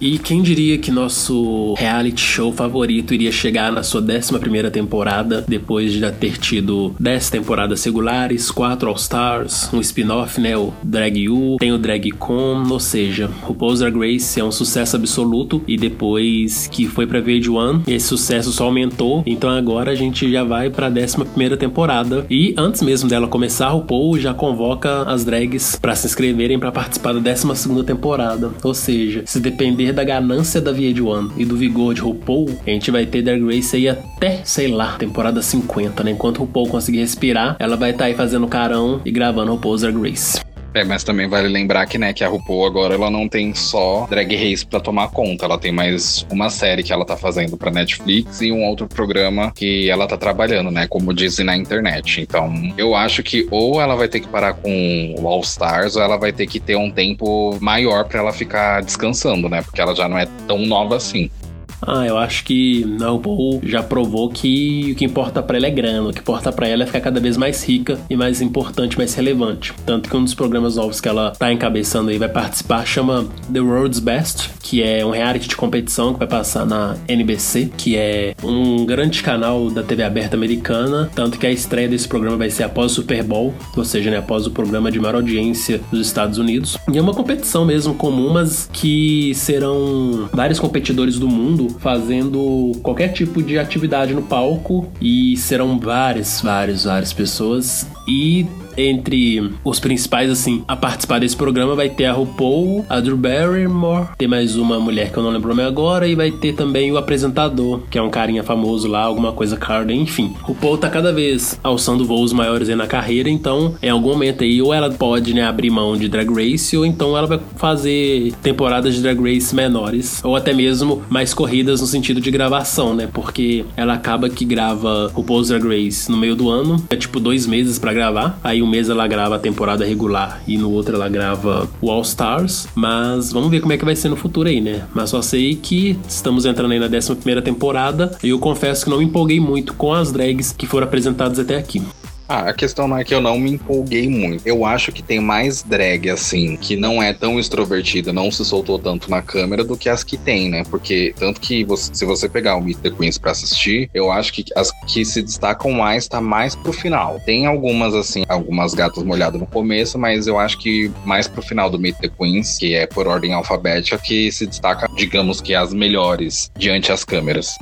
E quem diria que nosso reality show favorito iria chegar na sua 11 temporada, depois de já ter tido 10 temporadas regulares, 4 All-Stars, um spin-off, né? O Drag U, tem o Drag Con, ou seja, o Poser Grace é um sucesso absoluto e depois que foi pra VH1, esse sucesso só aumentou, então agora a gente já vai pra 11 temporada. E antes mesmo dela começar, o Paul já convoca as drags para se inscreverem para participar da 12 temporada, ou seja, se depender depender da ganância da VH1 e do vigor de RuPaul, a gente vai ter Drag Race aí até, sei lá, temporada 50, né? Enquanto RuPaul conseguir respirar, ela vai estar tá aí fazendo carão e gravando RuPaul's Drag Race. É, mas também vale lembrar que, né, que a RuPaul agora ela não tem só Drag Race para tomar conta, ela tem mais uma série que ela tá fazendo para Netflix e um outro programa que ela tá trabalhando, né, como dizem na internet. Então, eu acho que ou ela vai ter que parar com o All Stars ou ela vai ter que ter um tempo maior para ela ficar descansando, né, porque ela já não é tão nova assim. Ah, eu acho que a RuPaul já provou que o que importa para ela é grana, o que importa para ela é ficar cada vez mais rica e mais importante, mais relevante. Tanto que um dos programas novos que ela tá encabeçando aí vai participar chama The World's Best, que é um reality de competição que vai passar na NBC, que é um grande canal da TV aberta americana, tanto que a estreia desse programa vai ser após o Super Bowl, ou seja, né, após o programa de maior audiência dos Estados Unidos. E é uma competição mesmo comum, mas que serão vários competidores do mundo fazendo qualquer tipo de atividade no palco e serão várias, várias, várias pessoas. E entre os principais, assim, a participar desse programa vai ter a RuPaul, a Drew Barrymore, tem mais uma mulher que eu não lembro o nome agora, e vai ter também o apresentador, que é um carinha famoso lá, alguma coisa Carden, enfim. RuPaul tá cada vez alçando voos maiores aí na carreira, então em algum momento aí, ou ela pode, né, abrir mão de Drag Race, ou então ela vai fazer temporadas de Drag Race menores, ou até mesmo mais corridas no sentido de gravação, né, porque ela acaba que grava RuPaul's Drag Race no meio do ano, é tipo dois meses para gravar, aí um mês ela grava a temporada regular e no outro ela grava o All Stars. Mas vamos ver como é que vai ser no futuro aí, né? Mas só sei que estamos entrando aí na 11 temporada e eu confesso que não me empolguei muito com as drags que foram apresentadas até aqui. Ah, a questão não é que eu não me empolguei muito. Eu acho que tem mais drag, assim, que não é tão extrovertida, não se soltou tanto na câmera do que as que tem, né? Porque, tanto que você, se você pegar o Meet the Queens pra assistir, eu acho que as que se destacam mais tá mais pro final. Tem algumas, assim, algumas gatas molhadas no começo, mas eu acho que mais pro final do Meet the Queens, que é por ordem alfabética, que se destaca, digamos que as melhores diante as câmeras.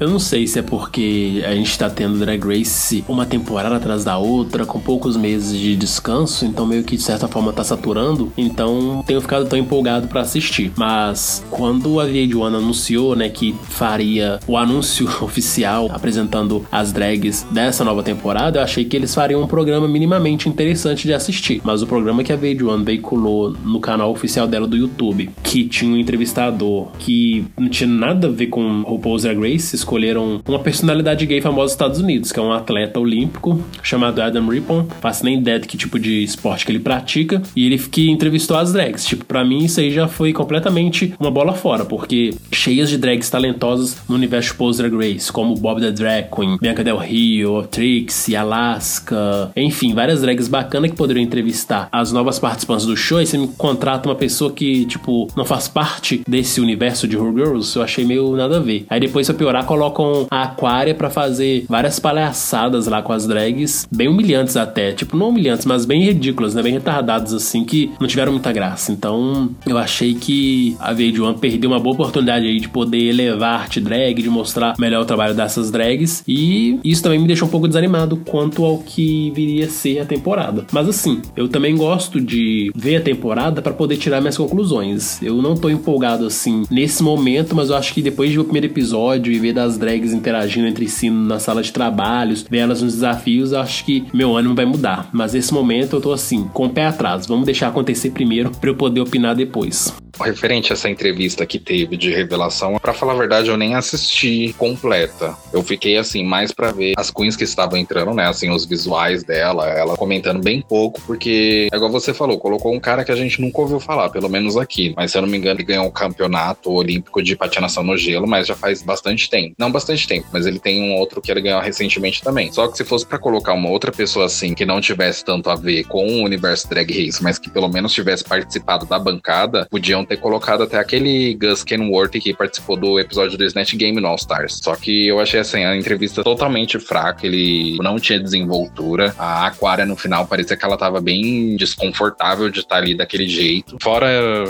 Eu não sei se é porque a gente tá tendo Drag Race uma temporada atrás da outra, com poucos meses de descanso, então meio que de certa forma tá saturando, então tenho ficado tão empolgado para assistir. Mas quando a VH1 anunciou, né, que faria o anúncio oficial apresentando as drags dessa nova temporada, eu achei que eles fariam um programa minimamente interessante de assistir. Mas o programa que a VH1 veiculou no canal oficial dela do YouTube, que tinha um entrevistador que não tinha nada a ver com RuPaul's Drag Race, escolheram uma personalidade gay famosa dos Estados Unidos, que é um atleta olímpico chamado Adam Rippon. Faço nem ideia de que tipo de esporte que ele pratica. E ele que entrevistou as drags. Tipo, pra mim isso aí já foi completamente uma bola fora, porque cheias de drags talentosas no universo Pose Drag Race, como Bob the Drag Queen, Bianca Del Rio, Trixie, Alaska, enfim, várias drags bacanas que poderiam entrevistar as novas participantes do show. E você me contrata uma pessoa que, tipo, não faz parte desse universo de Her Girls, eu achei meio nada a ver. Aí depois, pra piorar, colocam a Aquária para fazer várias palhaçadas lá com as drags, bem humilhantes até. Tipo, não humilhantes, mas bem ridículas, né? Bem retardadas, assim, que não tiveram muita graça. Então, eu achei que a VH1 perdeu uma boa oportunidade aí de poder elevar a arte drag, de mostrar melhor o trabalho dessas drags. E isso também me deixou um pouco desanimado quanto ao que viria a ser a temporada. Mas assim, eu também gosto de ver a temporada para poder tirar minhas conclusões. Eu não tô empolgado assim nesse momento, mas eu acho que depois de ver o primeiro episódio e ver das drags interagindo entre si na sala de trabalhos, ver elas nos desafios, acho que meu ânimo vai mudar. Mas nesse momento eu tô assim, com o pé atrás. Vamos deixar acontecer primeiro para eu poder opinar depois. Referente a essa entrevista que teve de revelação, para falar a verdade, eu nem assisti completa. Eu fiquei assim mais para ver as queens que estavam entrando, né, assim os visuais dela, ela comentando bem pouco, porque é igual você falou, colocou um cara que a gente nunca ouviu falar, pelo menos aqui. Mas se eu não me engano, ele ganhou o campeonato olímpico de patinação no gelo, mas já faz bastante tempo. Não bastante tempo, mas ele tem um outro que ele ganhou recentemente também. Só que se fosse para colocar uma outra pessoa assim que não tivesse tanto a ver com o universo drag race, mas que pelo menos tivesse participado da bancada, podiam ter colocado até aquele Gus Kenworth que participou do episódio do Snatch Game no All Stars. Só que eu achei assim, a entrevista totalmente fraca, ele não tinha desenvoltura. A Aquária no final parecia que ela tava bem desconfortável de estar ali daquele jeito. Fora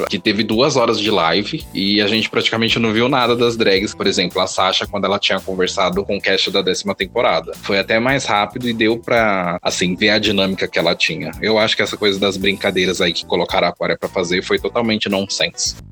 que teve duas horas de live e a gente praticamente não viu nada das drags. Por exemplo, a Sasha, quando ela tinha conversado com o cast da décima temporada. Foi até mais rápido e deu pra, assim, ver a dinâmica que ela tinha. Eu acho que essa coisa das brincadeiras aí que colocaram a Aquária pra fazer foi totalmente nonsense.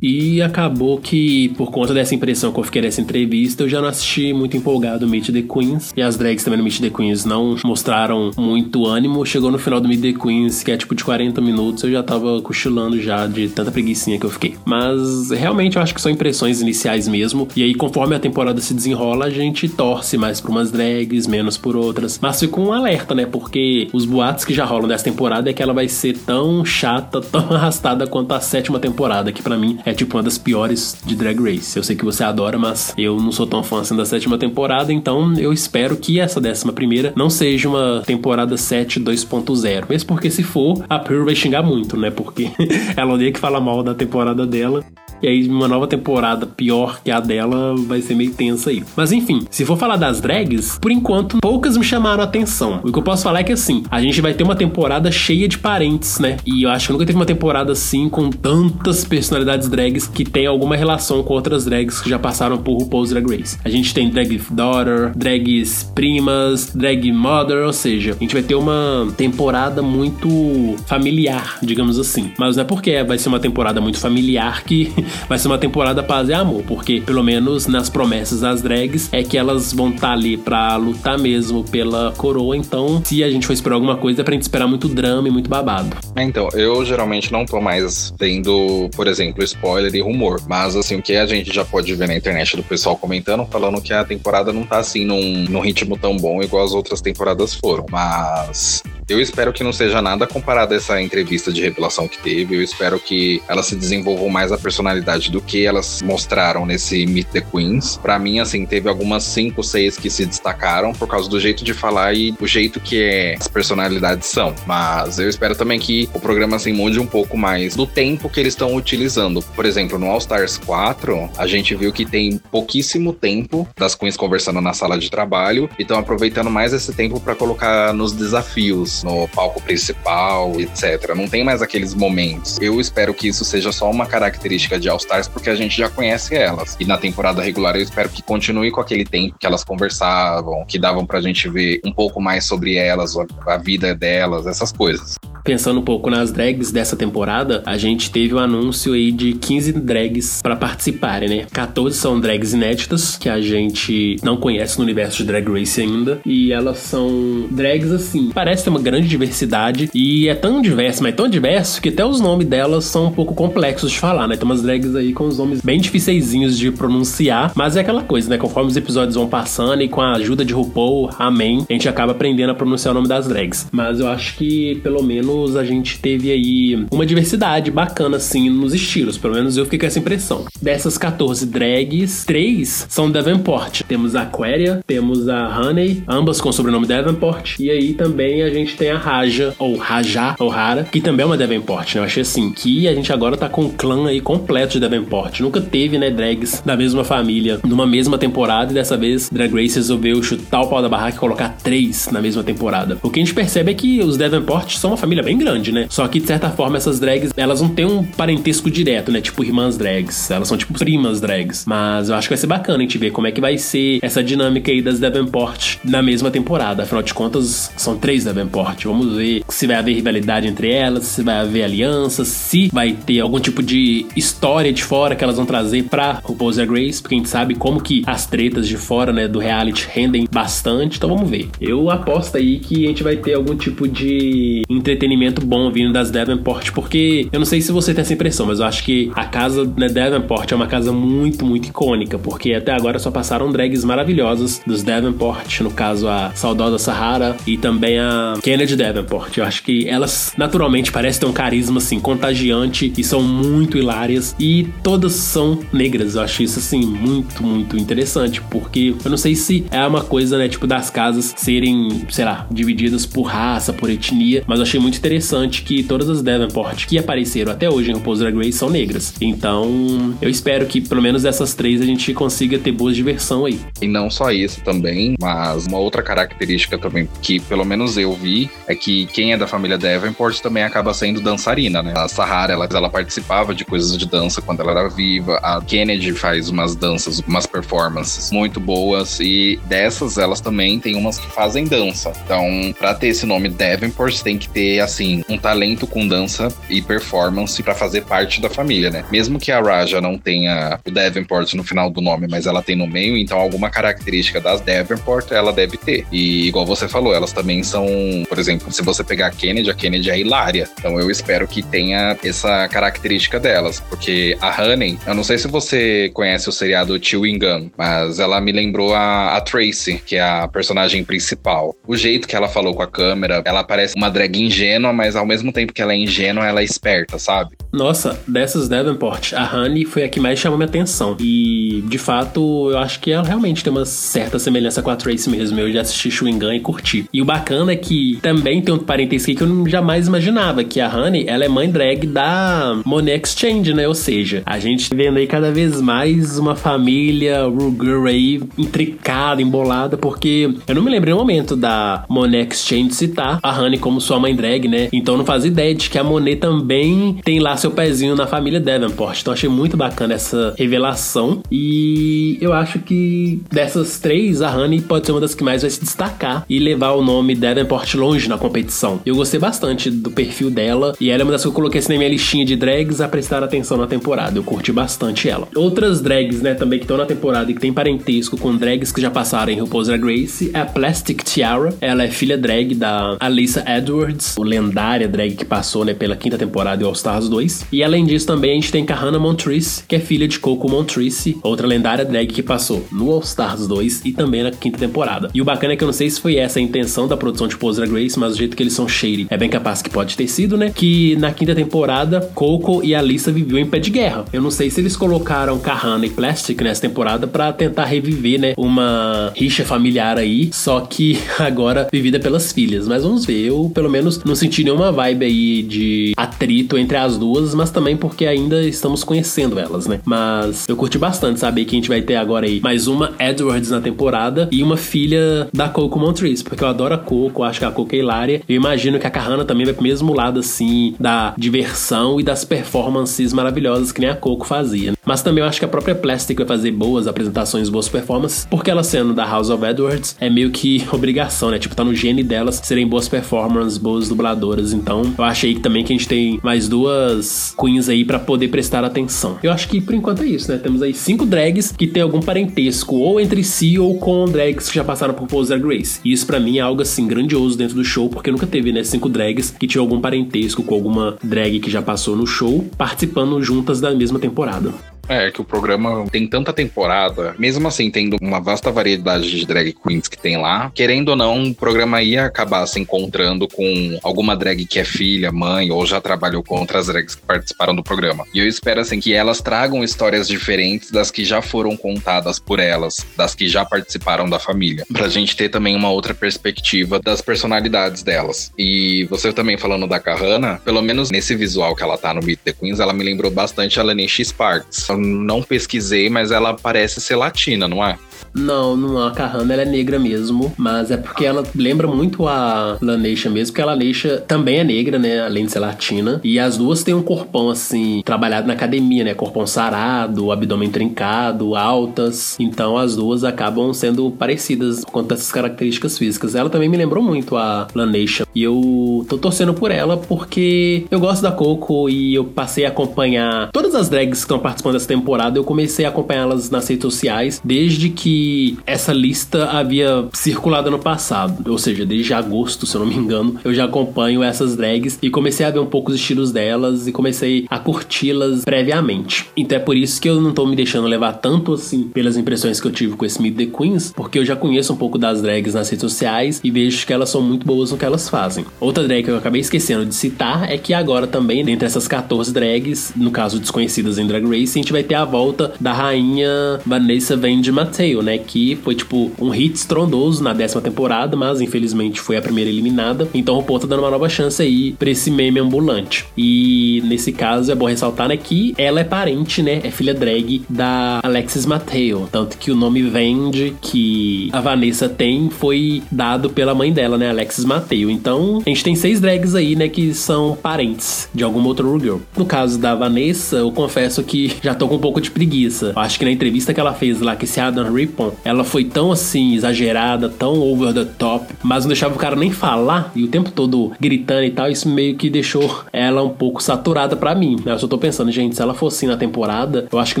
E acabou que, por conta dessa impressão que eu fiquei nessa entrevista, eu já não assisti muito empolgado o Meet the Queens. E as drags também no Meet the Queens não mostraram muito ânimo. Chegou no final do Meet the Queens, que é tipo de 40 minutos, eu já tava cochilando já de tanta preguiçinha que eu fiquei. Mas realmente eu acho que são impressões iniciais mesmo. E aí, conforme a temporada se desenrola, a gente torce mais por umas drags, menos por outras. Mas fica um alerta, né? Porque os boatos que já rolam dessa temporada é que ela vai ser tão chata, tão arrastada quanto a sétima temporada, que para mim é tipo uma das piores de Drag Race. Eu sei que você adora, mas eu não sou tão fã assim da sétima temporada, então eu espero que essa décima primeira não seja uma temporada 7 2.0. Mesmo porque se for, a Pearl vai xingar muito, né? Porque ela odeia que fala mal da temporada dela. E aí, uma nova temporada pior que a dela vai ser meio tensa aí. Mas enfim, se for falar das drags, por enquanto poucas me chamaram a atenção. O que eu posso falar é que assim, a gente vai ter uma temporada cheia de parentes, né? E eu acho que nunca teve uma temporada assim com tantas personalidades drags que tem alguma relação com outras drags que já passaram por RuPaul's Drag Race. A gente tem drag daughter, drags primas, drag mother, ou seja, a gente vai ter uma temporada muito familiar, digamos assim. Mas não é porque vai ser uma temporada muito familiar que vai ser uma temporada paz e amor, porque pelo menos nas promessas das drags é que elas vão estar tá ali pra lutar mesmo pela coroa. Então, se a gente for esperar alguma coisa, é pra gente esperar muito drama e muito babado. É, então, eu geralmente não tô mais tendo, por exemplo, spoiler e rumor. Mas assim, o que a gente já pode ver na internet do pessoal comentando, falando que a temporada não tá assim num, num ritmo tão bom igual as outras temporadas foram. Mas eu espero que não seja nada comparado a essa entrevista de revelação que teve. Eu espero que elas se desenvolvam mais a personalidade do que elas mostraram nesse Meet the Queens. Para mim, assim, teve algumas cinco, seis que se destacaram por causa do jeito de falar e o jeito que é, as personalidades são. Mas eu espero também que o programa assim mude um pouco mais do tempo que eles estão utilizando. Por exemplo, no All Stars 4, a gente viu que tem pouquíssimo tempo das queens conversando na sala de trabalho e estão aproveitando mais esse tempo para colocar nos desafios no palco principal, etc. Não tem mais aqueles momentos. Eu espero que isso seja só uma característica de All Stars, porque a gente já conhece elas. E na temporada regular eu espero que continue com aquele tempo que elas conversavam, que davam pra gente ver um pouco mais sobre elas, a vida delas, essas coisas. Pensando um pouco nas drags dessa temporada, a gente teve o um anúncio aí de 15 drags para participarem, né? 14 são drags inéditas, que a gente não conhece no universo de Drag Race ainda. E elas são drags assim, parece ter uma grande diversidade. E é tão diverso, mas tão diverso, que até os nomes delas são um pouco complexos de falar, né? Tem umas drags aí com os nomes bem dificeizinhos de pronunciar. Mas é aquela coisa, né? Conforme os episódios vão passando e com a ajuda de RuPaul, amém, a gente acaba aprendendo a pronunciar o nome das drags. Mas eu acho que pelo menos menos a gente teve aí uma diversidade bacana, assim, nos estilos. Pelo menos eu fiquei com essa impressão. Dessas 14 drags, três são Davenport. Temos a Aquaria, temos a Honey, ambas com o sobrenome Davenport. E aí também a gente tem a Raja, ou Raja, ou Rara, que também é uma Davenport, né? Eu achei assim, que a gente agora tá com um clã aí completo de Davenport. Nunca teve, né, drags da mesma família numa mesma temporada e dessa vez Drag Race resolveu chutar o pau da barraca e colocar três na mesma temporada. O que a gente percebe é que os Davenport são uma família bem grande, né? Só que, de certa forma, essas drags, elas não têm um parentesco direto, né? Tipo irmãs drags. Elas são tipo primas drags. Mas eu acho que vai ser bacana a gente ver como é que vai ser essa dinâmica aí das Davenport na mesma temporada. Afinal de contas, são três Davenport. Vamos ver se vai haver rivalidade entre elas, se vai haver alianças, se vai ter algum tipo de história de fora que elas vão trazer pra RuPaul's Drag Race, porque a gente sabe como que as tretas de fora, né, do reality rendem bastante. Então vamos ver. Eu aposto aí que a gente vai ter algum tipo de entretenimento entretenimento bom vindo das Davenport, porque eu não sei se você tem essa impressão, mas eu acho que a casa né, Davenport é uma casa muito, muito icônica, porque até agora só passaram drags maravilhosas dos Davenport, no caso a saudosa Sahara e também a Kennedy Davenport. Eu acho que elas naturalmente parecem ter um carisma assim contagiante e são muito hilárias e todas são negras. Eu acho isso assim muito, muito interessante, porque eu não sei se é uma coisa, né, tipo das casas serem, sei lá, divididas por raça, por etnia, mas eu achei muito interessante que todas as Davenport que apareceram até hoje em RuPaul's Drag Race são negras. Então, eu espero que pelo menos dessas três a gente consiga ter boas diversão aí. E não só isso também, mas uma outra característica também que pelo menos eu vi é que quem é da família Davenport também acaba sendo dançarina, né? A Sahara, ela, ela participava de coisas de dança quando ela era viva. A Kennedy faz umas danças, umas performances muito boas e dessas elas também tem umas que fazem dança. Então, para ter esse nome Davenport, tem que ter assim um talento com dança e performance para fazer parte da família, né? Mesmo que a Raja não tenha o Davenport no final do nome, mas ela tem no meio, então alguma característica das Davenport ela deve ter. E igual você falou, elas também são, por exemplo, se você pegar a Kennedy, a Kennedy é hilária. Então eu espero que tenha essa característica delas, porque a Honey, eu não sei se você conhece o seriado Chewing Gum, mas ela me lembrou a, a Tracy, que é a personagem principal. O jeito que ela falou com a câmera, ela parece uma drag ingênua, mas ao mesmo tempo que ela é ingênua, ela é esperta, sabe? Nossa, dessas Davenport, a Honey foi a que mais chamou minha atenção. E, de fato, eu acho que ela realmente tem uma certa semelhança com a Tracy mesmo. Eu já assisti Chewing Gun e curti. E o bacana é que também tem um parentesco que eu jamais imaginava, que a Honey, ela é mãe drag da Monet Exchange, né? Ou seja, a gente vendo aí cada vez mais uma família Ruger aí intricada, embolada, porque eu não me lembro no momento da Monet Exchange citar a Honey como sua mãe drag, né? Então não fazia ideia de que a Monet também tem lá seu pezinho na família Davenport. Então achei muito bacana essa revelação. E eu acho que dessas três, a Honey pode ser uma das que mais vai se destacar e levar o nome Davenport longe na competição. Eu gostei bastante do perfil dela e ela é uma das que eu coloquei assim na minha listinha de drags a prestar atenção na temporada. Eu curti bastante ela. Outras drags, né, também que estão na temporada e que tem parentesco com drags que já passaram em RuPaul's Drag Race é a Plastic Tiara. Ela é filha drag da Alyssa Edwards, o lendária drag que passou, né, pela quinta temporada e All Stars 2. E além disso, também a gente tem Kahana Montrese, que é filha de Coco Montrese, outra lendária drag que passou no All Stars 2 e também na quinta temporada. E o bacana é que eu não sei se foi essa a intenção da produção de Pose Drag Race, mas o jeito que eles são shady é bem capaz que pode ter sido, né? Que na quinta temporada, Coco e Alissa viviam em pé de guerra. Eu não sei se eles colocaram Kahana e Plastic nessa temporada para tentar reviver, né? Uma rixa familiar aí, só que agora vivida pelas filhas. Mas vamos ver, eu pelo menos não senti nenhuma vibe aí de atrito entre as duas mas também porque ainda estamos conhecendo elas, né? Mas eu curti bastante saber que a gente vai ter agora aí mais uma Edwards na temporada e uma filha da Coco Montrese, porque eu adoro a Coco, acho que a Coco hilária. Eu imagino que a Kahana também vai pro mesmo lado, assim, da diversão e das performances maravilhosas que nem a Coco fazia. Mas também eu acho que a própria Plastic vai fazer boas apresentações, boas performances, porque ela sendo da House of Edwards é meio que obrigação, né? Tipo, tá no gene delas serem boas performances, boas dubladoras. Então, eu achei que também que a gente tem mais duas queens aí para poder prestar atenção. Eu acho que por enquanto é isso, né? Temos aí cinco drags que tem algum parentesco ou entre si ou com drags que já passaram por Pose Drag Race. E isso para mim é algo assim grandioso dentro do show, porque nunca teve, né, cinco drags que tinham algum parentesco com alguma drag que já passou no show, participando juntas da mesma temporada. É, que o programa tem tanta temporada, mesmo assim, tendo uma vasta variedade de drag queens que tem lá, querendo ou não, o programa ia acabar se encontrando com alguma drag que é filha, mãe, ou já trabalhou com outras drags que participaram do programa. E eu espero, assim, que elas tragam histórias diferentes das que já foram contadas por elas, das que já participaram da família, pra gente ter também uma outra perspectiva das personalidades delas. E você também falando da Kahana, pelo menos nesse visual que ela tá no Meet the Queens, ela me lembrou bastante a Lanisha Sparks não pesquisei, mas ela parece ser latina, não é? Não, não a Kahana ela é negra mesmo, mas é porque ela lembra muito a Laneisha mesmo, porque a Laneisha também é negra, né, além de ser latina, e as duas têm um corpão assim, trabalhado na academia, né, corpão sarado, abdômen trincado, altas, então as duas acabam sendo parecidas quanto dessas características físicas. Ela também me lembrou muito a Laneisha, e eu tô torcendo por ela porque eu gosto da Coco e eu passei a acompanhar todas as drags que estão participando dessa temporada, eu comecei a acompanhá-las nas redes sociais desde que que essa lista havia circulado no passado, ou seja, desde agosto, se eu não me engano, eu já acompanho essas drags e comecei a ver um pouco os estilos delas e comecei a curti-las previamente. Então é por isso que eu não tô me deixando levar tanto assim pelas impressões que eu tive com esse Meet the Queens, porque eu já conheço um pouco das drags nas redes sociais e vejo que elas são muito boas no que elas fazem. Outra drag que eu acabei esquecendo de citar é que agora também, dentre essas 14 drags, no caso desconhecidas em Drag Race, a gente vai ter a volta da rainha Vanessa Vende Mateo, né? Que foi tipo um hit estrondoso na décima temporada, mas infelizmente foi a primeira eliminada. Então o Paul tá dando uma nova chance aí pra esse meme ambulante. E nesse caso é bom ressaltar, né, que ela é parente, né? É filha drag da Alexis Mateo. Tanto que o nome Vende que a Vanessa tem foi dado pela mãe dela, né? Alexis Mateo. Então a gente tem seis drags aí, né? Que são parentes de alguma outra girl. No caso da Vanessa, eu confesso que já tô com um pouco de preguiça. Acho que na entrevista que ela fez lá, que esse Adam Rippon, ela foi tão assim, exagerada, tão over the top, mas não deixava o cara nem falar e o tempo todo gritando e tal. Isso meio que deixou ela um pouco saturada para mim. Né? Eu só tô pensando, gente, se ela fosse assim na temporada, eu acho que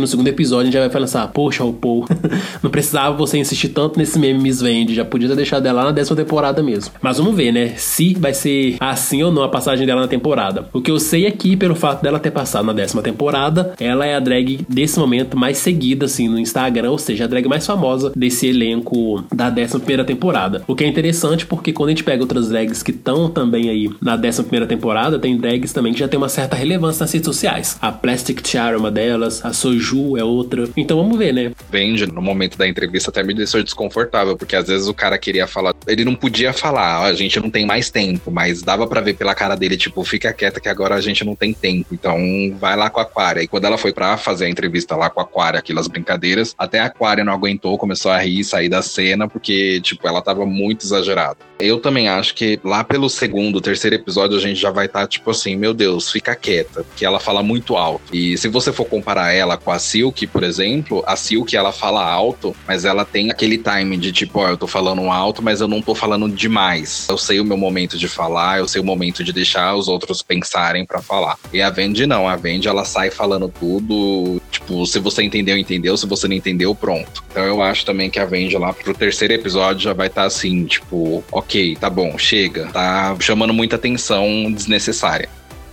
no segundo episódio a gente já vai pensar, poxa, o Paul, não precisava você insistir tanto nesse meme Miss Vende, já podia ter deixado ela na décima temporada mesmo. Mas vamos ver, né? Se vai ser assim ou não a passagem dela na temporada. O que eu sei é que, pelo fato dela ter passado na décima temporada, ela é a drag desse momento mais seguida, assim, no Instagram, ou seja, a drag mais famosa desse elenco da décima primeira temporada. O que é interessante porque quando a gente pega outras drags que estão também aí na décima primeira temporada, tem drags também que já tem uma certa relevância nas redes sociais. A Plastic Tiara é uma delas, a Soju é outra. Então vamos ver, né? Vende, no momento da entrevista até me deixou desconfortável, porque às vezes o cara queria falar, ele não podia falar, a gente não tem mais tempo, mas dava para ver pela cara dele, tipo, fica quieta que agora a gente não tem tempo, então vai lá com a Aquária. E quando ela foi para fazer a entrevista lá com a Aquária, aquelas brincadeiras, até a Aquária não aguentou, começou a rir, sair da cena, porque, tipo, ela tava muito exagerada. Eu também acho que lá pelo segundo, terceiro episódio, a gente já vai estar, tá, tipo assim, meu Deus, fica quieta, porque ela fala muito alto. E se você for comparar ela com a Silk, por exemplo, a Silk, ela fala alto, mas ela tem aquele time de tipo, ó, eu tô falando alto, mas eu não tô falando demais. Eu sei o meu momento de falar, eu sei o momento de deixar os outros pensarem para falar. E a Vendi não, a Vendi ela sai falando tudo, tipo, se você entendeu, entendeu, se você não entendeu, pronto. Então eu acho também que a Vendi lá pro terceiro episódio já vai estar tá assim, tipo, ok, tá bom, chega, tá chamando muita atenção desnecessária.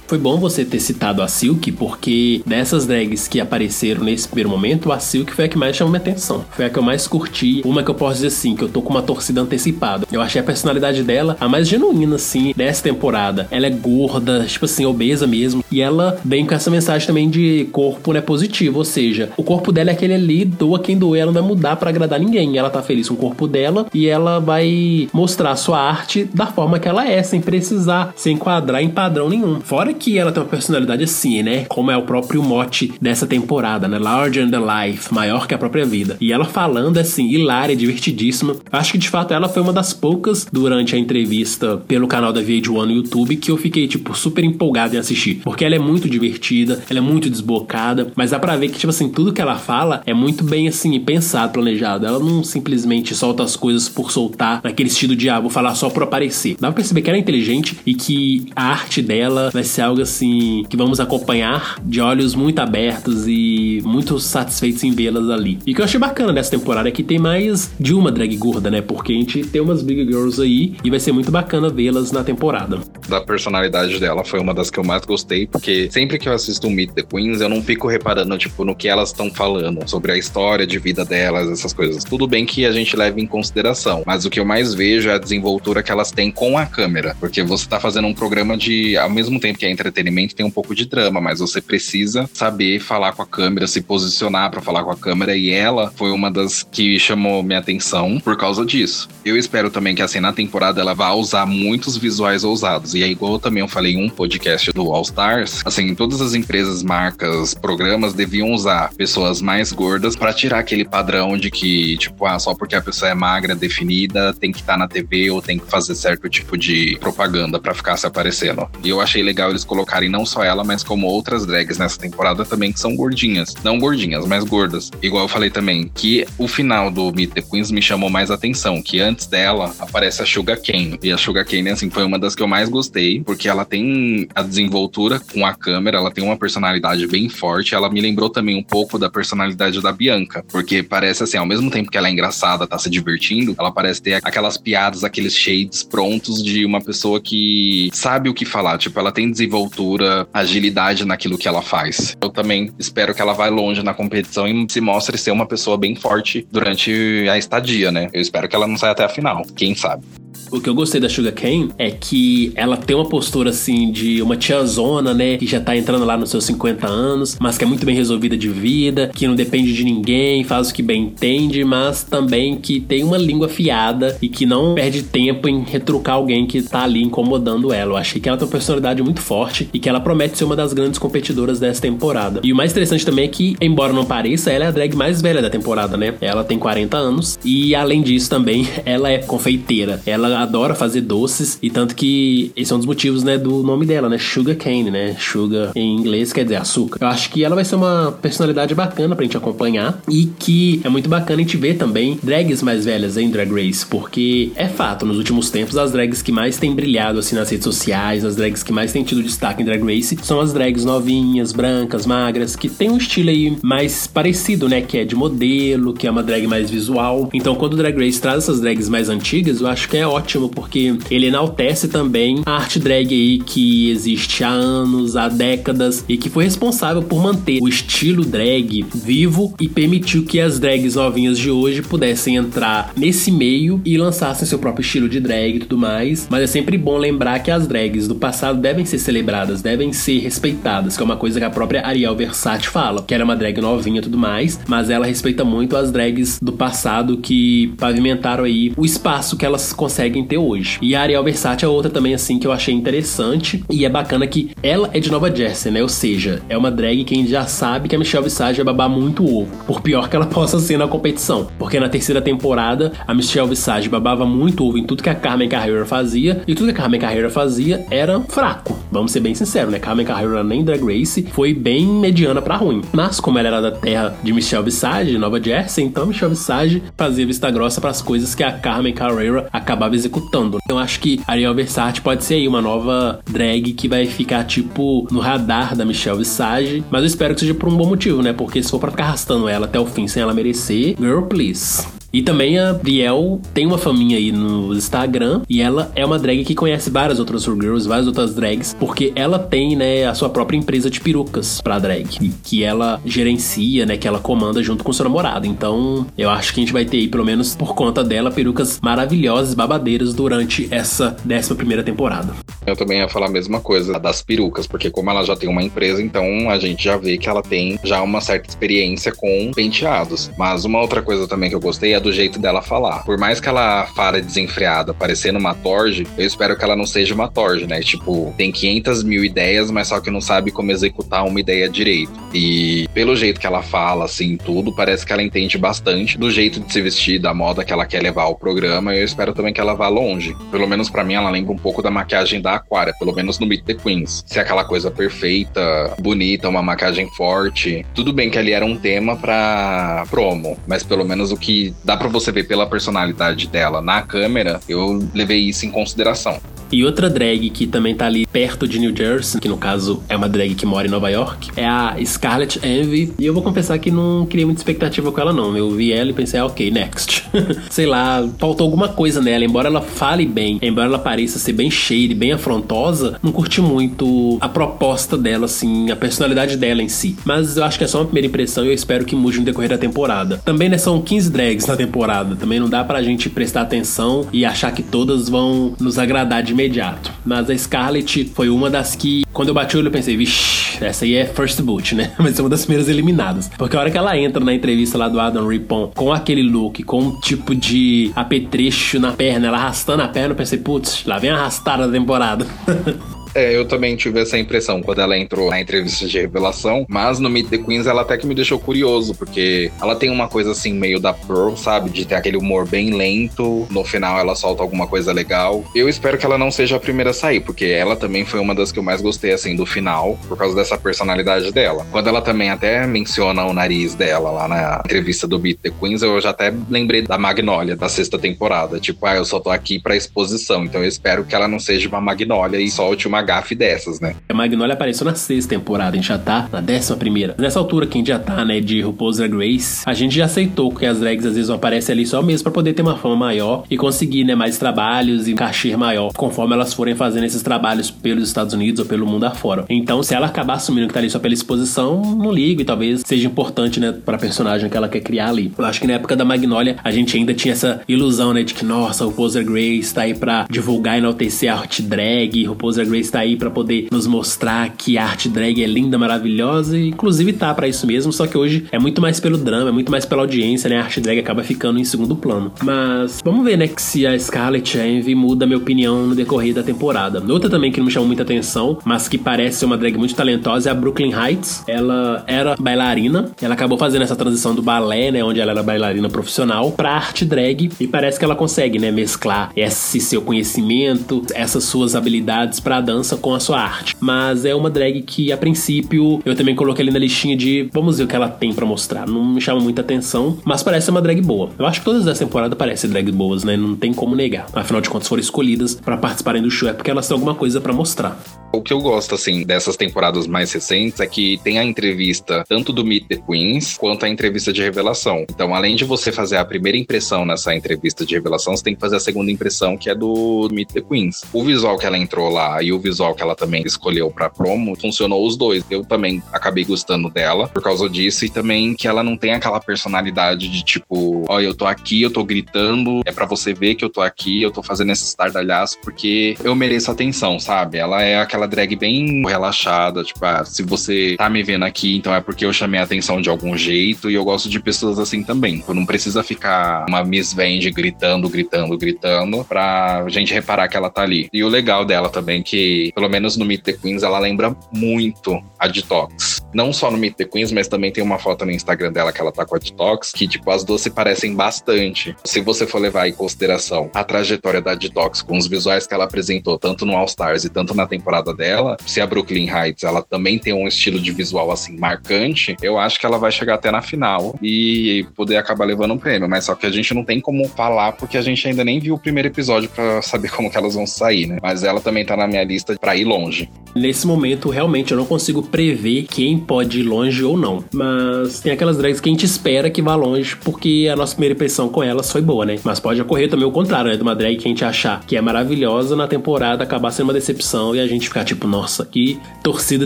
Foi bom você ter citado a Silk, porque dessas drags que apareceram nesse primeiro momento, a Silk foi a que mais chamou minha atenção. Foi a que eu mais curti. Uma que eu posso dizer assim, que eu tô com uma torcida antecipada. Eu achei a personalidade dela a mais genuína, assim, dessa temporada. Ela é gorda, tipo assim, obesa mesmo. E ela vem com essa mensagem também de corpo, né, positivo. Ou seja, o corpo dela é aquele ali, doa quem doer, ela não vai mudar para agradar ninguém. Ela tá feliz com o corpo dela e ela vai mostrar sua arte da forma que ela é, sem precisar se enquadrar em padrão nenhum. Fora que ela tem uma personalidade assim, né? Como é o próprio mote dessa temporada, né? Larger than life, maior que a própria vida. E ela falando assim, hilária, divertidíssima. Acho que de fato ela foi uma das poucas durante a entrevista pelo canal da VH1 no YouTube que eu fiquei, tipo, super empolgado em assistir. Porque ela é muito divertida, ela é muito desbocada, mas dá pra ver que, tipo assim, tudo que ela fala é muito bem, assim, pensado, planejado. Ela não simplesmente solta as coisas por soltar, naquele estilo de, ah, vou falar só por aparecer. Dá pra perceber que ela é inteligente e que a arte dela vai ser algo assim que vamos acompanhar de olhos muito abertos e muito satisfeitos em vê-las ali. E o que eu achei bacana dessa temporada é que tem mais de uma drag gorda, né? Porque a gente tem umas big girls aí e vai ser muito bacana vê-las na temporada. Da personalidade dela foi uma das que eu mais gostei, porque sempre que eu assisto um Meet the Queens, eu não fico reparando, tipo, no que elas estão falando, sobre a história de vida delas, essas coisas. Tudo bem que a gente leva em consideração, mas o que eu mais vejo é a desenvoltura que elas têm com a câmera, porque você tá fazendo um programa de, ao mesmo tempo que é entretenimento, tem um pouco de drama, mas você precisa saber falar com a câmera, se posicionar para falar com a câmera, e ela foi uma das que chamou minha atenção por causa disso. Eu espero também que assim na temporada ela vá usar muitos visuais ousados. E é igual também eu falei em um podcast do All Stars, assim, todas as empresas, marcas, programas deviam usar pessoas mais gordas para tirar aquele padrão de que, tipo, ah, só porque a pessoa é magra, definida, tem que estar tá na TV ou tem que fazer certo tipo de propaganda para ficar se aparecendo. E eu achei legal eles colocarem não só ela, mas como outras drags nessa temporada também que são gordinhas. Não gordinhas, mas gordas. Igual eu falei também, que o final do Meet the Queens me chamou mais atenção, que antes dela aparece a Sugar Cane. E a Sugar Cane, assim, foi uma das que eu mais gostei, porque ela tem a desenvoltura com a câmera, ela tem uma personalidade bem forte. Ela me lembrou também um pouco da personalidade da Bianca, porque parece assim, ao mesmo tempo que ela é engraçada, tá se divertindo, ela parece ter aquelas piadas, aqueles shades prontos de uma pessoa que sabe o que falar. Tipo, ela tem desenvoltura, agilidade naquilo que ela faz. Eu também espero que ela vá longe na competição e se mostre ser uma pessoa bem forte durante a estadia, né? Eu espero que ela não saia até a final, quem sabe. O que eu gostei da Sugar Cane é que ela tem uma postura assim de uma tiazona, né? Que já tá entrando lá nos seus 50 anos, mas que é muito bem resolvida de vida, que não depende de ninguém, faz o que bem entende, mas também que tem uma língua fiada e que não perde tempo em retrucar alguém que tá ali incomodando ela. Eu achei que ela tem uma personalidade muito forte e que ela promete ser uma das grandes competidoras dessa temporada. E o mais interessante também é que, embora não pareça, ela é a drag mais velha da temporada, né? Ela tem 40 anos e, além disso, também ela é confeiteira. Ela adora fazer doces e tanto que esse é um dos motivos, né, do nome dela, né, Sugar Cane, né, Sugar em inglês quer dizer açúcar. Eu acho que ela vai ser uma personalidade bacana pra gente acompanhar e que é muito bacana a gente ver também drags mais velhas em Drag Race, porque é fato, nos últimos tempos as drags que mais têm brilhado assim nas redes sociais, as drags que mais têm tido destaque em Drag Race são as drags novinhas, brancas, magras, que tem um estilo aí mais parecido, né, que é de modelo, que é uma drag mais visual. Então, quando o Drag Race traz essas drags mais antigas, eu acho que é ótimo ótimo porque ele enaltece também a arte drag aí que existe há anos, há décadas e que foi responsável por manter o estilo drag vivo e permitiu que as drags novinhas de hoje pudessem entrar nesse meio e lançassem seu próprio estilo de drag e tudo mais. Mas é sempre bom lembrar que as drags do passado devem ser celebradas, devem ser respeitadas, que é uma coisa que a própria Ariel Versace fala, que era é uma drag novinha e tudo mais, mas ela respeita muito as drags do passado que pavimentaram aí o espaço que elas conseguem conseguem ter hoje. E a Ariel Versace é outra também, assim, que eu achei interessante. E é bacana que ela é de Nova Jersey, né? Ou seja, é uma drag que a gente já sabe que a Michelle Visage vai babar muito ovo. Por pior que ela possa ser na competição. Porque na terceira temporada, a Michelle Visage babava muito ovo em tudo que a Carmen Carreira fazia. E tudo que a Carmen Carreira fazia era fraco. Vamos ser bem sinceros, né? Carmen Carreira nem Drag Race foi bem mediana para ruim. Mas como ela era da terra de Michelle Visage, Nova Jersey, então Michelle Visage fazia vista grossa para as coisas que a Carmen Carreira acabava executando. Eu acho que Ariel Versace pode ser aí uma nova drag que vai ficar tipo no radar da Michelle Visage, mas eu espero que seja por um bom motivo, né? Porque se for para ficar arrastando ela até o fim sem ela merecer, girl please. E também a Brielle tem uma faminha aí no Instagram e ela é uma drag que conhece várias outras girls, várias outras drags, porque ela tem, né, a sua própria empresa de perucas pra drag, que ela gerencia, né, que ela comanda junto com seu namorado. Então, eu acho que a gente vai ter aí, pelo menos por conta dela, perucas maravilhosas, babadeiras durante essa 11 primeira temporada. Eu também ia falar a mesma coisa das perucas, porque como ela já tem uma empresa, então a gente já vê que ela tem já uma certa experiência com penteados. Mas uma outra coisa também que eu gostei é do jeito dela falar. Por mais que ela fale desenfreada, parecendo uma torge, eu espero que ela não seja uma torge, né? Tipo, tem 500 mil ideias, mas só que não sabe como executar uma ideia direito. E pelo jeito que ela fala, assim, tudo, parece que ela entende bastante do jeito de se vestir, da moda que ela quer levar ao programa. E eu espero também que ela vá longe. Pelo menos para mim, ela lembra um pouco da maquiagem da Aquaria, pelo menos no Meet the Queens. Se é aquela coisa perfeita, bonita, uma maquiagem forte. Tudo bem que ali era um tema pra promo, mas pelo menos o que dá para você ver pela personalidade dela na câmera, eu levei isso em consideração. E outra drag que também tá ali perto de New Jersey, que no caso é uma drag que mora em Nova York, é a Scarlett Envy. E eu vou confessar que não criei muita expectativa com ela, não. Eu vi ela e pensei, ah, ok, next. Sei lá, faltou alguma coisa nela. Embora ela fale bem, embora ela pareça ser bem cheia e bem afrontosa, não curti muito a proposta dela, assim, a personalidade dela em si. Mas eu acho que é só uma primeira impressão e eu espero que mude no decorrer da temporada. Também, né, são 15 drags na temporada. Também não dá pra gente prestar atenção e achar que todas vão nos agradar de imediato. Mas a Scarlett foi uma das que, quando eu bati o olho, eu pensei, vixi, essa aí é first boot, né? Mas é uma das primeiras eliminadas. Porque a hora que ela entra na entrevista lá do Adam Rippon com aquele look, com um tipo de apetrecho na perna, ela arrastando a perna, eu pensei, putz, lá vem a arrastada da temporada. É, eu também tive essa impressão quando ela entrou na entrevista de revelação, mas no Meet the Queens ela até que me deixou curioso, porque ela tem uma coisa assim meio da Pearl, sabe? De ter aquele humor bem lento, no final ela solta alguma coisa legal. Eu espero que ela não seja a primeira a sair, porque ela também foi uma das que eu mais gostei assim do final, por causa dessa personalidade dela. Quando ela também até menciona o nariz dela lá na entrevista do Meet the Queens, eu já até lembrei da Magnolia da sexta temporada, tipo, ah, eu só tô aqui pra exposição, então eu espero que ela não seja uma Magnolia e solte uma gafe dessas, né? A Magnolia apareceu na sexta temporada, a gente já tá na décima primeira. Nessa altura que a gente já tá, né, de RuPaul's Drag Race, a gente já aceitou que as drags às vezes aparecem ali só mesmo pra poder ter uma fama maior e conseguir, né, mais trabalhos e um cachê maior, conforme elas forem fazendo esses trabalhos pelos Estados Unidos ou pelo mundo afora. Então, se ela acabar assumindo que tá ali só pela exposição, não ligo e talvez seja importante, né, pra personagem que ela quer criar ali. Eu acho que na época da Magnolia, a gente ainda tinha essa ilusão, né, de que, nossa, o Poser Grace tá aí pra divulgar e enaltecer a arte drag, o Poser Grace tá aí pra poder nos mostrar que a arte drag é linda, maravilhosa, e inclusive tá para isso mesmo, só que hoje é muito mais pelo drama, é muito mais pela audiência, né, a arte drag acaba ficando em segundo plano. Mas vamos ver, né, que se a Scarlett Envy muda minha opinião no decorrer da temporada. Outra também que não me chamou muita atenção, mas que parece ser uma drag muito talentosa é a Brooklyn Heights. Ela era bailarina, ela acabou fazendo essa transição do balé, né, onde ela era bailarina profissional, pra arte drag, e parece que ela consegue, né, mesclar esse seu conhecimento, essas suas habilidades pra dança com a sua arte. Mas é uma drag que, a princípio, eu também coloquei ali na listinha de vamos ver o que ela tem para mostrar. Não me chama muita atenção, mas parece uma drag boa. Eu acho que todas as temporadas parecem drag boas, né? Não tem como negar. Afinal de contas, foram escolhidas para participarem do show é porque elas têm alguma coisa para mostrar. O que eu gosto, assim, dessas temporadas mais recentes é que tem a entrevista tanto do Meet the Queens quanto a entrevista de revelação. Então, além de você fazer a primeira impressão nessa entrevista de revelação, você tem que fazer a segunda impressão, que é do Meet the Queens. O visual que ela entrou lá e o visual que ela também escolheu pra promo, funcionou os dois. Eu também acabei gostando dela por causa disso e também que ela não tem aquela personalidade de tipo, ó, eu tô aqui, eu tô gritando, é para você ver que eu tô aqui, eu tô fazendo esse estardalhaço porque eu mereço atenção, sabe? Ela é aquela drag bem relaxada, tipo, ah, se você tá me vendo aqui, então é porque eu chamei a atenção de algum jeito, e eu gosto de pessoas assim também. Não precisa ficar uma Miss Vende gritando, gritando, gritando, pra gente reparar que ela tá ali. E o legal dela também, que pelo menos no Meet the Queens, ela lembra muito a Detox. Não só no Meet the Queens, mas também tem uma foto no Instagram dela que ela tá com a Detox, que, tipo, as duas se parecem bastante. Se você for levar em consideração a trajetória da Detox com os visuais que ela apresentou, tanto no All Stars e tanto na temporada dela, se a Brooklyn Heights ela também tem um estilo de visual assim marcante, eu acho que ela vai chegar até na final e poder acabar levando um prêmio. Mas só que a gente não tem como falar porque a gente ainda nem viu o primeiro episódio para saber como que elas vão sair, né? Mas ela também tá na minha lista para ir longe. Nesse momento, realmente, eu não consigo prever quem pode ir longe ou não. Mas tem aquelas drags que a gente espera que vá longe, porque a nossa primeira impressão com elas foi boa, né? Mas pode ocorrer também o contrário, né? De uma drag que a gente achar que é maravilhosa na temporada acabar sendo uma decepção e a gente ficar tipo, nossa, que torcida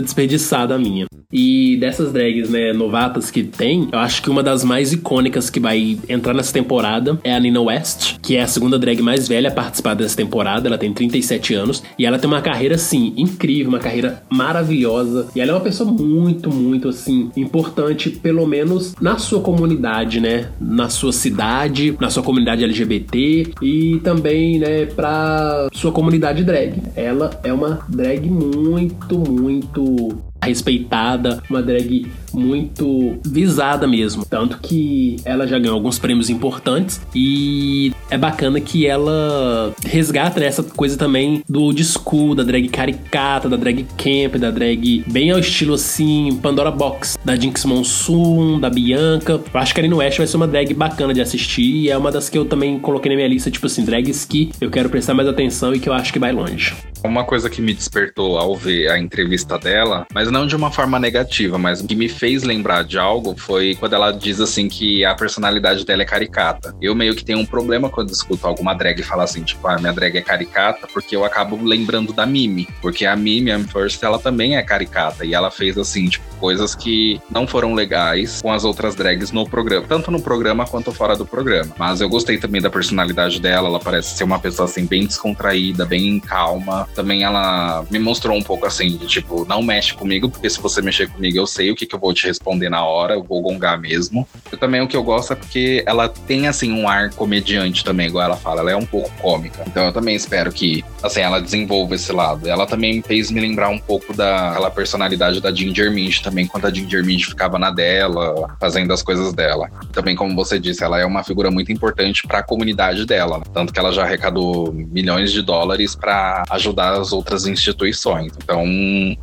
desperdiçada a minha. E dessas drags, né, novatas que tem, eu acho que uma das mais icônicas que vai entrar nessa temporada é a Nina West, que é a segunda drag mais velha a participar dessa temporada. Ela tem 37 anos e ela tem uma carreira, assim, incrível, uma carreira maravilhosa. E ela é uma pessoa muito, muito, assim, importante, pelo menos na sua comunidade, né, na sua cidade, na sua comunidade LGBT e também, né, pra sua comunidade drag. Ela é uma drag muito, muito respeitada, uma drag muito visada mesmo. Tanto que ela já ganhou alguns prêmios importantes e é bacana que ela resgata né, essa coisa também do old school, da drag caricata, da drag camp, da drag bem ao estilo assim, Pandora Box, da Jinx Monsoon, da Bianca. Eu acho que a Nino West vai ser uma drag bacana de assistir e é uma das que eu também coloquei na minha lista, tipo assim, drags que eu quero prestar mais atenção e que eu acho que vai longe. Uma coisa que me despertou ao ver a entrevista dela, mas não de uma forma negativa, mas que me fez lembrar de algo foi quando ela diz assim que a personalidade dela é caricata. Eu meio que tenho um problema quando escuto alguma drag falar assim, tipo, ah, minha drag é caricata, porque eu acabo lembrando da Mimi. Porque a Mimi, a First, ela também é caricata. E ela fez assim, tipo, coisas que não foram legais com as outras drags no programa, tanto no programa quanto fora do programa. Mas eu gostei também da personalidade dela, ela parece ser uma pessoa assim bem descontraída, bem calma também ela me mostrou um pouco assim, de tipo, não mexe comigo, porque se você mexer comigo eu sei o que, que eu vou te responder na hora, eu vou gongar mesmo. Eu também o que eu gosto é porque ela tem assim um ar comediante também, igual ela fala, ela é um pouco cômica. Então eu também espero que, assim, ela desenvolva esse lado. Ela também fez me lembrar um pouco daquela personalidade da Ginger Mint também, quando a Ginger Mint ficava na dela, fazendo as coisas dela. Também, como você disse, ela é uma figura muito importante para a comunidade dela, tanto que ela já arrecadou milhões de dólares para ajudar as outras instituições. Então,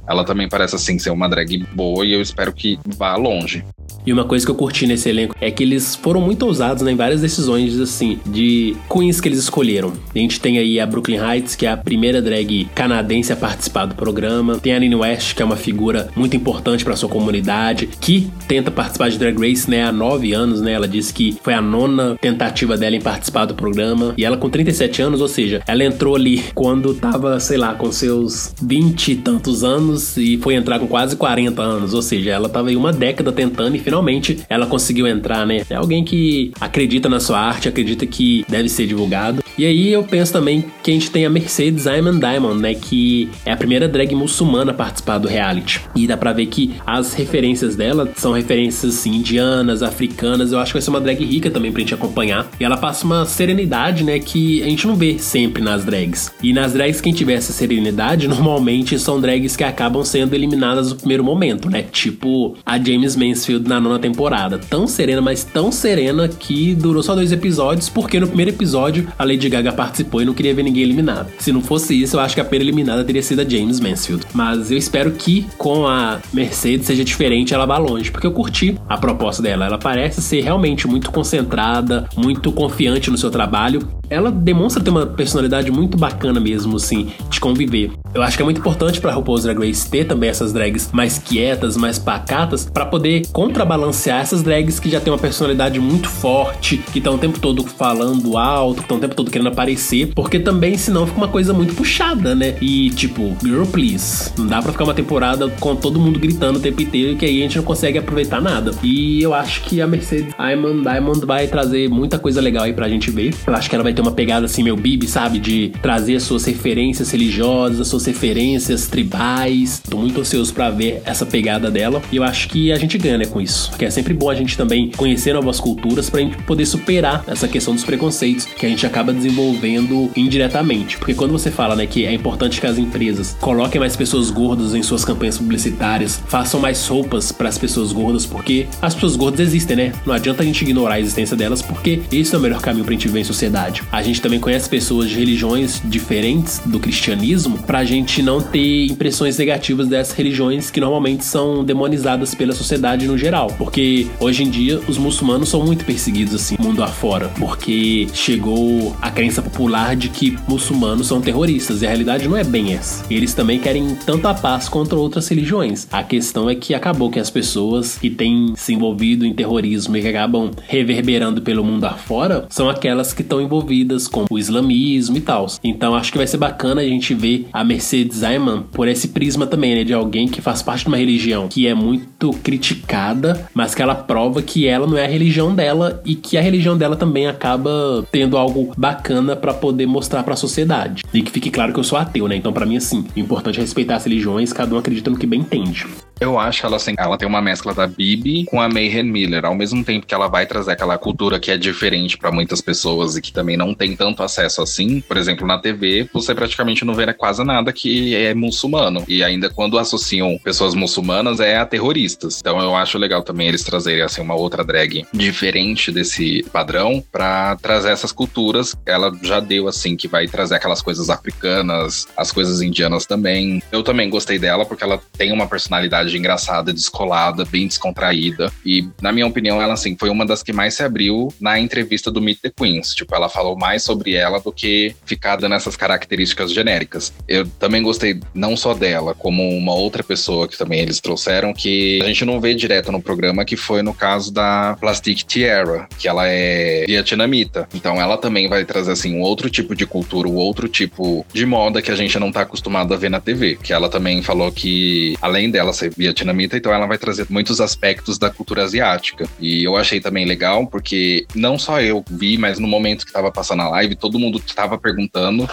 ela também parece assim ser uma drag boa e eu espero que vá longe. E uma coisa que eu curti nesse elenco é que eles foram muito ousados né, em várias decisões, assim, de queens que eles escolheram. A gente tem aí a Brooklyn Heights, que é a primeira drag canadense a participar do programa. Tem a Nene West, que é uma figura muito importante para sua comunidade, que tenta participar de Drag Race, né, há nove anos, né? Ela disse que foi a nona tentativa dela em participar do programa. E ela com 37 anos, ou seja, ela entrou ali quando tava, sei lá, com seus 20 e tantos anos e foi entrar com quase 40 anos. Ou seja, ela tava aí uma década tentando e finalmente ela conseguiu entrar, né? É alguém que acredita na sua arte, acredita que deve ser divulgado. E aí eu penso também que a gente tem a Mercedes Diamond Diamond, né? Que é a primeira drag muçulmana a participar do reality. E dá pra ver que as referências dela são referências assim, indianas, africanas. Eu acho que vai ser uma drag rica também pra gente acompanhar. E ela passa uma serenidade, né? Que a gente não vê sempre nas drags. E nas drags, quem tiver essa serenidade, normalmente são drags que acabam sendo eliminadas no primeiro momento, né? Tipo a James Mansfield na nona temporada. Tão serena, mas tão serena que durou só dois episódios, porque no primeiro episódio a Lady Gaga participou e não queria ver ninguém eliminado. Se não fosse isso, eu acho que a primeira eliminada teria sido a James Mansfield. Mas eu espero que com a Mercedes seja diferente, ela vá longe, porque eu curti a proposta dela. Ela parece ser realmente muito concentrada, muito confiante no seu trabalho. Ela demonstra ter uma personalidade muito bacana mesmo, assim, de conviver. Eu acho que é muito importante para RuPaul's Drag Race ter também essas drags mais quietas, mais pacatas, para poder contrabalancear essas drags que já têm uma personalidade muito forte, que estão o tempo todo falando alto, que estão o tempo todo querendo aparecer, porque também senão fica uma coisa muito puxada, né? E tipo, girl please, não dá para ficar uma temporada com todo mundo gritando o tempo inteiro que aí a gente não consegue aproveitar nada. E eu acho que a Mercedes Diamond Diamond vai trazer muita coisa legal aí pra gente ver. Eu acho que ela vai ter uma pegada assim, meu Bibi, sabe? De trazer suas referências religiosas, suas referências tribais. Tô muito ansioso para ver essa pegada dela. E eu acho que a gente ganha, né, com isso. Porque é sempre bom a gente também conhecer novas culturas pra gente poder superar essa questão dos preconceitos que a gente acaba desenvolvendo indiretamente. Porque quando você fala, né, que é importante que as empresas coloquem mais pessoas gordas em suas campanhas publicitárias, façam mais roupas para as pessoas gordas, porque as pessoas gordas existem, né? Não adianta a gente ignorar a existência delas, porque esse é o melhor caminho pra gente viver em sociedade. A gente também conhece pessoas de religiões diferentes do cristianismo pra gente não ter impressões negativas dessas religiões que normalmente são demonizadas pela sociedade no geral. Porque hoje em dia os muçulmanos são muito perseguidos assim, mundo afora, porque chegou a crença popular de que muçulmanos são terroristas, e a realidade não é bem essa. Eles também querem tanto a paz contra outras religiões. A questão é que acabou que as pessoas que têm se envolvido em terrorismo e que acabam reverberando pelo mundo afora são aquelas que estão envolvidas com o islamismo e tal. Então acho que vai ser bacana a gente ver a Mercedes Ayman por esse prisma também, né, de alguém que faz parte de uma religião que é muito criticada, mas que ela prova que ela não é a religião dela e que a religião dela também acaba tendo algo bacana para poder mostrar para a sociedade. E que fique claro que eu sou ateu, né? Então para mim assim, o importante é respeitar as religiões, cada um acredita no que bem entende. Eu acho ela, assim, ela tem uma mescla da Bibi com a Mayhem Miller, ao mesmo tempo que ela vai trazer aquela cultura que é diferente para muitas pessoas e que também não tem tanto acesso assim. Por exemplo, na TV, você praticamente não vê quase nada que é muçulmano. E ainda quando associam pessoas muçulmanas, é a terroristas. Então eu acho legal também eles trazerem assim uma outra drag diferente desse padrão para trazer essas culturas. Ela já deu assim que vai trazer aquelas coisas africanas, as coisas indianas também. Eu também gostei dela porque ela tem uma personalidade engraçada, descolada, bem descontraída. E, na minha opinião, ela, assim, foi uma das que mais se abriu na entrevista do Meet the Queens. Tipo, ela falou mais sobre ela do que ficar dando essas características genéricas. Eu também gostei não só dela, como uma outra pessoa que também eles trouxeram, que a gente não vê direto no programa, que foi no caso da Plastic Tiara, que ela é vietnamita. Então ela também vai trazer, assim, um outro tipo de cultura, um outro tipo de moda que a gente não tá acostumado a ver na TV. Que ela também falou que, além dela ser vietnamita, então ela vai trazer muitos aspectos da cultura asiática. E eu achei também legal, porque não só eu vi, mas no momento que tava passando a live, todo mundo tava perguntando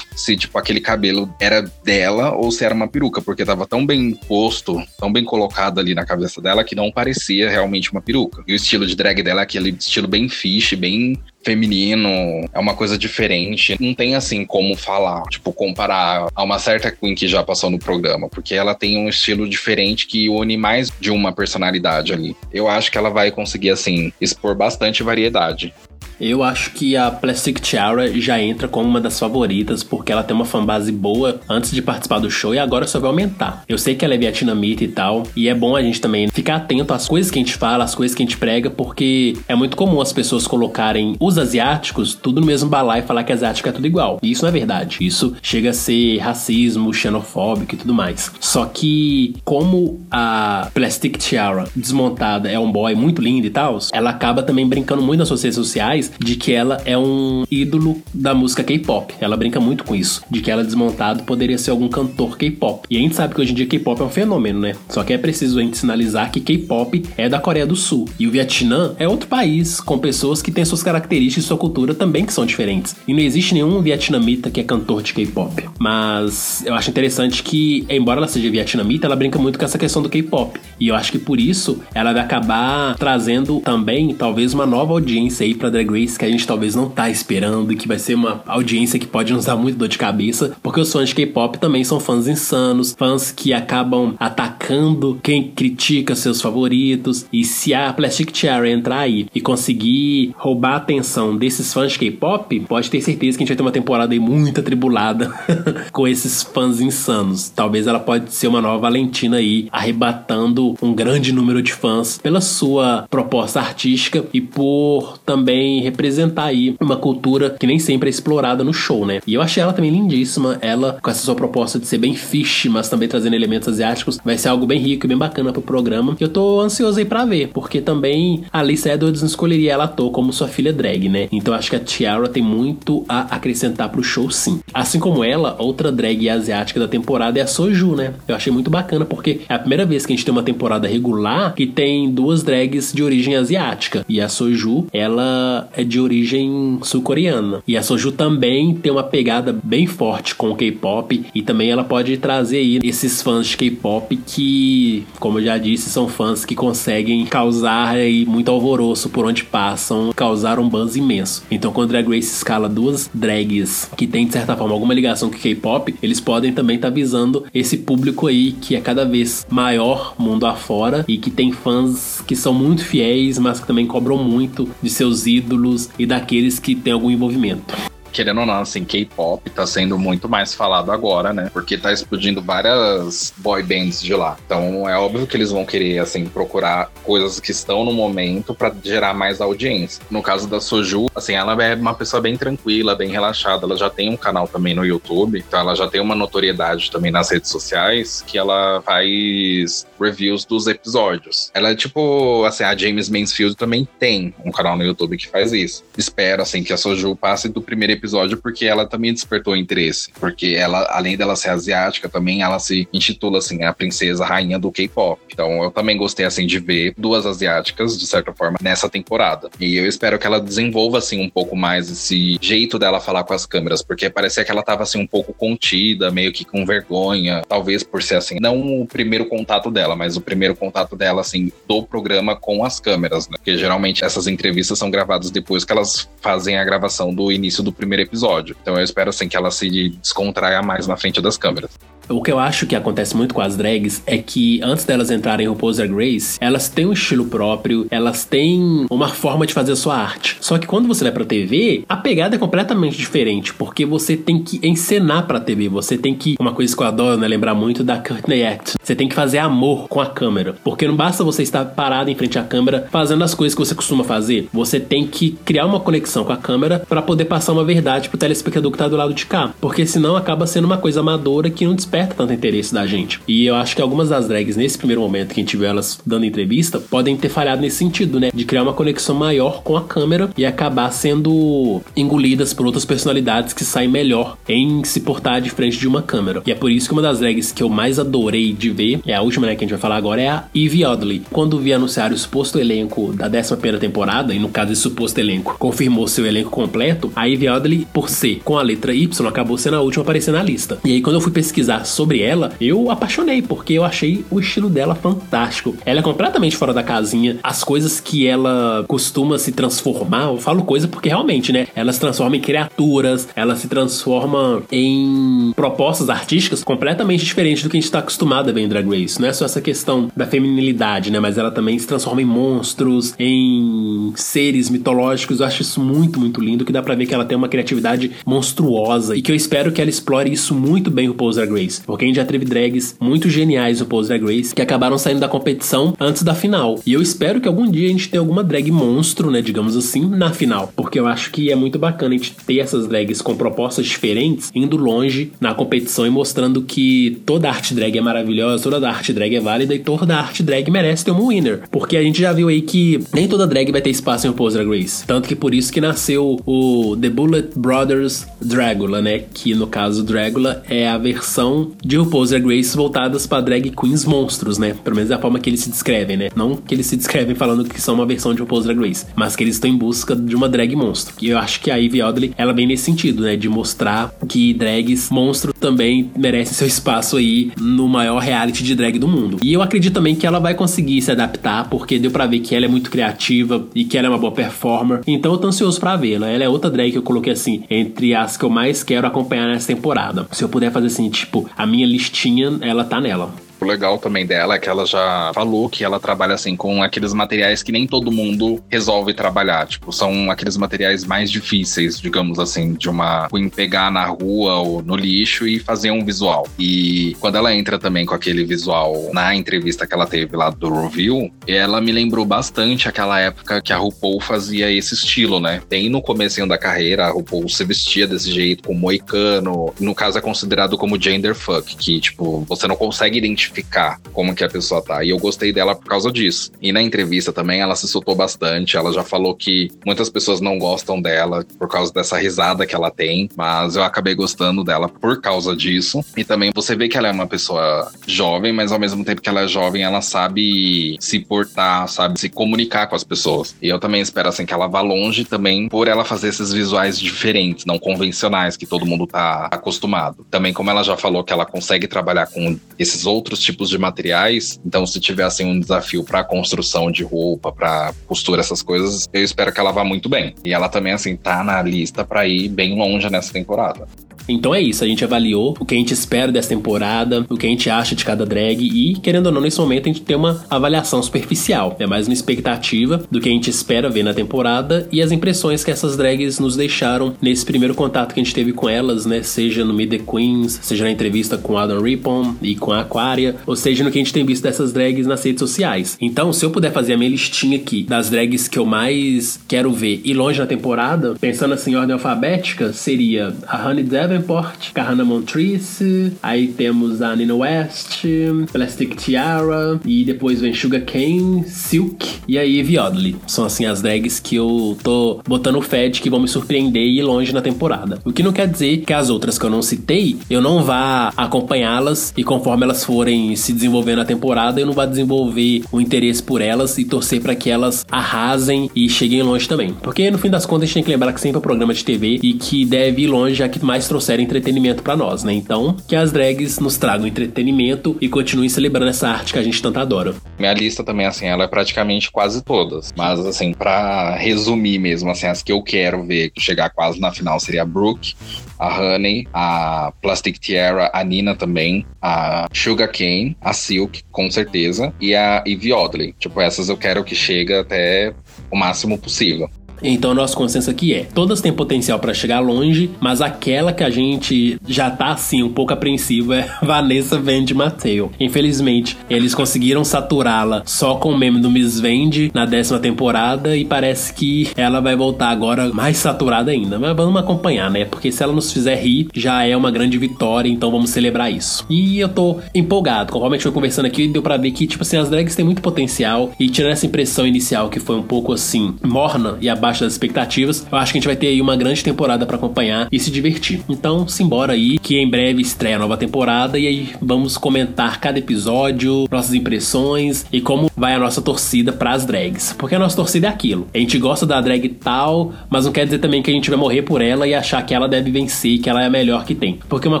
se, tipo, aquele cabelo era dela ou se era uma peruca, porque tava tão bem posto, tão bem colocado ali na cabeça dela que não parecia realmente uma peruca. E o estilo de drag dela é aquele estilo bem fish, bem feminino, é uma coisa diferente. Não tem assim como falar, tipo, comparar a uma certa Queen que já passou no programa, porque ela tem um estilo diferente que une mais de uma personalidade ali. Eu acho que ela vai conseguir, assim, expor bastante variedade. Eu acho que a Plastic Tiara já entra como uma das favoritas, porque ela tem uma fanbase boa antes de participar do show e agora só vai aumentar. Eu sei que ela é vietnamita e tal, e é bom a gente também ficar atento às coisas que a gente fala, às coisas que a gente prega, porque é muito comum as pessoas colocarem os asiáticos tudo no mesmo balai e falar que asiático é tudo igual. E isso não é verdade. Isso chega a ser racismo, xenofóbico e tudo mais. Só que, como a Plastic Tiara desmontada é um boy muito lindo e tal, ela acaba também brincando muito nas suas redes sociais de que ela é um ídolo da música K-pop. Ela brinca muito com isso, de que ela desmontado poderia ser algum cantor K-pop. E a gente sabe que hoje em dia K-pop é um fenômeno, né? Só que é preciso a gente sinalizar que K-pop é da Coreia do Sul e o Vietnã é outro país com pessoas que têm suas características e sua cultura também que são diferentes. E não existe nenhum vietnamita que é cantor de K-pop. Mas eu acho interessante que, embora ela seja vietnamita, ela brinca muito com essa questão do K-pop. E eu acho que por isso ela vai acabar trazendo também talvez uma nova audiência aí para Drag Race que a gente talvez não tá esperando e que vai ser uma audiência que pode nos dar muito dor de cabeça, porque os fãs de K-pop também são fãs insanos, fãs que acabam atacando quem critica seus favoritos. E se a Plastic Cherry entrar aí e conseguir roubar a atenção desses fãs de K-pop, pode ter certeza que a gente vai ter uma temporada aí muito atribulada com esses fãs insanos. Talvez ela pode ser uma nova Valentina aí, arrebatando um grande número de fãs pela sua proposta artística e por também representar aí uma cultura que nem sempre é explorada no show, né? E eu achei ela também lindíssima. Ela, com essa sua proposta de ser bem fish, mas também trazendo elementos asiáticos, vai ser algo bem rico e bem bacana pro programa. Eu tô ansioso aí pra ver, porque também a Alice Edwards não escolheria ela à toa como sua filha drag, né? Então acho que a Tiara tem muito a acrescentar pro show, sim. Assim como ela, outra drag asiática da temporada é a Soju, né? Eu achei muito bacana, porque é a primeira vez que a gente tem uma temporada regular que tem duas drags de origem asiática. E a Soju, ela é de origem sul-coreana. E a Soju também tem uma pegada bem forte com o K-pop e também ela pode trazer aí esses fãs de K-pop que, como eu já disse, são fãs que conseguem causar aí muito alvoroço por onde passam, causar um buzz imenso. Então, quando Drag Race escala duas drags que tem de certa forma alguma ligação com K-pop, eles podem também estar tá visando esse público aí que é cada vez maior mundo afora e que tem fãs que são muito fiéis, mas que também cobram muito de seus ídolos e daqueles que têm algum envolvimento querendo ou não, assim, K-pop tá sendo muito mais falado agora, né? Porque tá explodindo várias boy bands de lá. Então é óbvio que eles vão querer, assim, procurar coisas que estão no momento para gerar mais audiência. No caso da Soju, assim, ela é uma pessoa bem tranquila, bem relaxada. Ela já tem um canal também no YouTube, então ela já tem uma notoriedade também nas redes sociais que ela faz reviews dos episódios. Ela é tipo, assim, a James Mansfield também tem um canal no YouTube que faz isso. Espero, assim, que a Soju passe do primeiro episódio episódio porque ela também despertou interesse. Porque ela, além dela ser asiática, também ela se intitula assim, a princesa rainha do K-pop. Então eu também gostei assim de ver duas asiáticas, de certa forma, nessa temporada. E eu espero que ela desenvolva assim um pouco mais esse jeito dela falar com as câmeras, porque parecia que ela tava assim um pouco contida, meio que com vergonha, talvez por ser assim, não o primeiro contato dela, mas o primeiro contato dela assim do programa com as câmeras, né? Porque geralmente essas entrevistas são gravadas depois que elas fazem a gravação do início do primeiro primeiro episódio. Então eu espero assim que ela se descontraia mais na frente das câmeras. O que eu acho que acontece muito com as drags é que antes delas entrarem no RuPaul's Grace, elas têm um estilo próprio, elas têm uma forma de fazer a sua arte. Só que quando você vai pra TV, a pegada é completamente diferente, porque você tem que encenar pra TV, você tem que. Uma coisa que eu adoro, né? Lembrar muito da Courtney Act. Você tem que fazer amor com a câmera. Porque não basta você estar parado em frente à câmera fazendo as coisas que você costuma fazer. Você tem que criar uma conexão com a câmera para poder passar uma verdade pro telespectador que tá do lado de cá. Porque senão acaba sendo uma coisa amadora que não desperta tanto interesse da gente. E eu acho que algumas das drags, nesse primeiro momento que a gente viu elas dando entrevista, podem ter falhado nesse sentido, né? De criar uma conexão maior com a câmera e acabar sendo engolidas por outras personalidades que saem melhor em se portar de frente de uma câmera. E é por isso que uma das drags que eu mais adorei de ver, é a última, né, que a gente vai falar agora, é a Evie Oddly. Quando vi anunciar o suposto elenco da 11 temporada, e no caso esse suposto elenco confirmou seu elenco completo, a Evie Oddly, por ser com a letra Y, acabou sendo a última a aparecer na lista. E aí quando eu fui pesquisar sobre ela, eu apaixonei, porque eu achei o estilo dela fantástico. Ela é completamente fora da casinha. As coisas que ela costuma se transformar, eu falo coisa porque realmente, né? Ela se transforma em criaturas, ela se transforma em propostas artísticas completamente diferentes do que a gente está acostumado a ver em Drag Race. Não é só essa questão da feminilidade, né? Mas ela também se transforma em monstros, em seres mitológicos. Eu acho isso muito, muito lindo, que dá pra ver que ela tem uma criatividade monstruosa e que eu espero que ela explore isso muito bem o Pose Drag Race. Porque a gente já teve drags muito geniais no Pose Drag Race que acabaram saindo da competição antes da final. E eu espero que algum dia a gente tenha alguma drag monstro, né, digamos assim, na final. Porque eu acho que é muito bacana a gente ter essas drags com propostas diferentes, indo longe na competição e mostrando que toda arte drag é maravilhosa, toda arte drag é válida e toda arte drag merece ter um winner. Porque a gente já viu aí que nem toda drag vai ter espaço em RuPaul's Drag Race. Tanto que por isso que nasceu o The Bullet Brothers Dragula, né? Que no caso Dragula é a versão de RuPaul's Drag Race voltadas para drag queens monstros, né? Pelo menos é a forma que eles se descrevem, né? Não que eles se descrevem falando que são uma versão de RuPaul's Drag Race, mas que eles estão em busca de uma drag monstro. E eu acho que a Ivy Oddly, ela vem nesse sentido, né? De mostrar que drags monstro também merecem seu espaço aí no maior reality de drag do mundo. E eu acredito também que ela vai conseguir se adaptar, porque deu para ver que ela é muito criativa e que ela é uma boa performer. Então eu tô ansioso pra vê-la. Ela é outra drag que eu coloquei assim, entre as que eu mais quero acompanhar nessa temporada. Se eu puder fazer assim, tipo, a minha listinha, ela tá nela. Legal também dela é que ela já falou que ela trabalha assim com aqueles materiais que nem todo mundo resolve trabalhar. Tipo, são aqueles materiais mais difíceis, digamos assim, de uma Queen pegar na rua ou no lixo e fazer um visual. E quando ela entra também com aquele visual na entrevista que ela teve lá do review, ela me lembrou bastante aquela época que a RuPaul fazia esse estilo, né? Tem no começo da carreira, a RuPaul se vestia desse jeito, com moicano. No caso, é considerado como gender fuck, que, tipo, você não consegue identificar identificar como que a pessoa tá. E eu gostei dela por causa disso. E na entrevista também ela se soltou bastante. Ela já falou que muitas pessoas não gostam dela por causa dessa risada que ela tem, mas eu acabei gostando dela por causa disso. E também você vê que ela é uma pessoa jovem, mas ao mesmo tempo que ela é jovem, ela sabe se portar, sabe se comunicar com as pessoas. E eu também espero assim que ela vá longe também por ela fazer esses visuais diferentes, não convencionais que todo mundo tá acostumado. Também como ela já falou que ela consegue trabalhar com esses outros tipos de materiais. Então, se tivessem um desafio para construção de roupa, para costura, essas coisas, eu espero que ela vá muito bem. E ela também, assim, tá na lista para ir bem longe nessa temporada. Então é isso, a gente avaliou o que a gente espera dessa temporada, o que a gente acha de cada drag e, querendo ou não, nesse momento a gente tem uma avaliação superficial. É mais uma expectativa do que a gente espera ver na temporada e as impressões que essas drags nos deixaram nesse primeiro contato que a gente teve com elas, né? Seja no Meet the Queens, seja na entrevista com Adam Rippon e com a Aquaria, ou seja no que a gente tem visto dessas drags nas redes sociais. Então, se eu puder fazer a minha listinha aqui das drags que eu mais quero ver e longe na temporada, pensando assim em ordem alfabética, seria a Honey Devon Davenport, Kahana Montrese, aí temos a Nina West, Plastic Tiara, e depois vem Sugar Cane, Silk e a Eve Oddly. São assim as drags que eu tô botando fé de que vão me surpreender e ir longe na temporada. O que não quer dizer que as outras que eu não citei, eu não vá acompanhá-las e conforme elas forem se desenvolvendo na temporada, eu não vá desenvolver o interesse por elas e torcer para que elas arrasem e cheguem longe também. Porque no fim das contas a gente tem que lembrar que sempre é um programa de TV e que deve ir longe já que mais trouxe trouxeram entretenimento para nós, né? Então, que as drags nos tragam entretenimento e continuem celebrando essa arte que a gente tanto adora. Minha lista também, assim, ela é praticamente quase todas. Mas, assim, para resumir mesmo, assim, as que eu quero ver chegar quase na final seria a Brooke, a Honey, a Plastic Tiara, a Nina também, a Sugar Cane, a Silk, com certeza, e a Ivy Oddly. Tipo, essas eu quero que chegue até o máximo possível. Então, nosso consenso aqui é: todas têm potencial para chegar longe, mas aquela que a gente já tá assim um pouco apreensivo é Vanessa Vende Mateo. Infelizmente, eles conseguiram saturá-la só com o meme do Miss Vende na décima temporada e parece que ela vai voltar agora mais saturada ainda. Mas vamos acompanhar, né? Porque se ela nos fizer rir, já é uma grande vitória, então vamos celebrar isso. E eu tô empolgado. Conforme a gente foi conversando aqui, deu pra ver que, tipo assim, as drags têm muito potencial e tirando essa impressão inicial que foi um pouco assim, morna e abaixo das expectativas, eu acho que a gente vai ter aí uma grande temporada para acompanhar e se divertir. Então, simbora aí, que em breve estreia a nova temporada e aí vamos comentar cada episódio, nossas impressões e como vai a nossa torcida para as drags. Porque a nossa torcida é aquilo. A gente gosta da drag tal, mas não quer dizer também que a gente vai morrer por ela e achar que ela deve vencer, que ela é a melhor que tem. Porque uma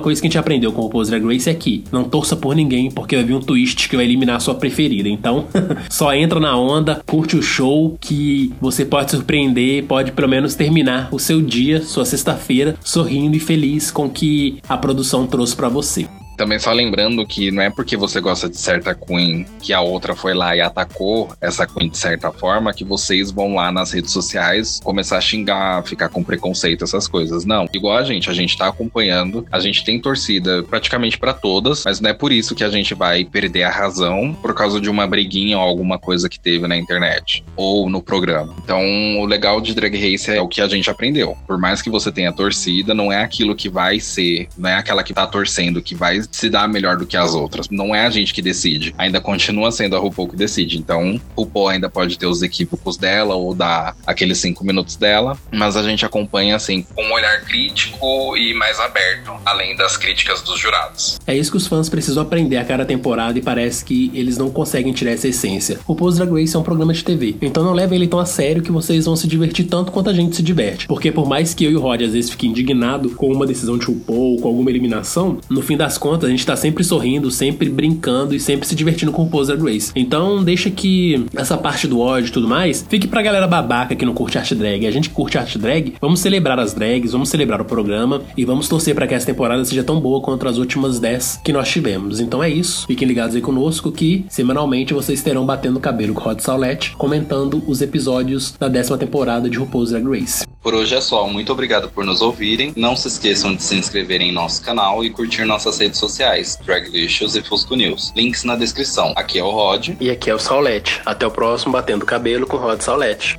coisa que a gente aprendeu com o Pose Drag Race é que não torça por ninguém, porque vai vir um twist que vai eliminar a sua preferida. Então, só entra na onda, curte o show que você pode surpreender, pode pelo menos terminar o seu dia, sua sexta-feira, sorrindo e feliz com o que a produção trouxe para você. Também só lembrando que não é porque você gosta de certa Queen que a outra foi lá e atacou essa Queen de certa forma que vocês vão lá nas redes sociais começar a xingar, ficar com preconceito, essas coisas. Não. Igual a gente, a gente tá acompanhando, a gente tem torcida praticamente para todas, mas não é por isso que a gente vai perder a razão por causa de uma briguinha ou alguma coisa que teve na internet ou no programa. Então, o legal de Drag Race é o que a gente aprendeu. Por mais que você tenha torcida, não é aquilo que vai ser, não é aquela que tá torcendo que vai se dá melhor do que as outras. Não é a gente que decide. Ainda continua sendo a RuPaul que decide. Então, RuPaul ainda pode ter os equívocos dela ou dar aqueles cinco minutos dela, mas a gente acompanha assim com um olhar crítico e mais aberto, além das críticas dos jurados. É isso que os fãs precisam aprender a cada temporada e parece que eles não conseguem tirar essa essência. O Pose Drag Race é um programa de TV, então não levem ele tão a sério que vocês vão se divertir tanto quanto a gente se diverte. Porque por mais que eu e o Rod às vezes fiquem indignados com uma decisão de RuPaul, com alguma eliminação, no fim das contas a gente tá sempre sorrindo, sempre brincando e sempre se divertindo com o Poser Grace. Então, deixa que essa parte do ódio e tudo mais fique pra galera babaca que não curte arte drag. A gente curte arte drag, vamos celebrar as drags, vamos celebrar o programa e vamos torcer para que essa temporada seja tão boa quanto as últimas 10 que nós tivemos. Então é isso. Fiquem ligados aí conosco que semanalmente vocês terão batendo cabelo com Rod Saulette comentando os episódios da décima temporada de RuPaul's Drag Race. Por hoje é só. Muito obrigado por nos ouvirem. Não se esqueçam de se inscrever em nosso canal e curtir nossas redes sociais, Draglicious e Fusco News. Links na descrição. Aqui é o Rod. E aqui é o Saulete. Até o próximo Batendo Cabelo com Rod Saulete.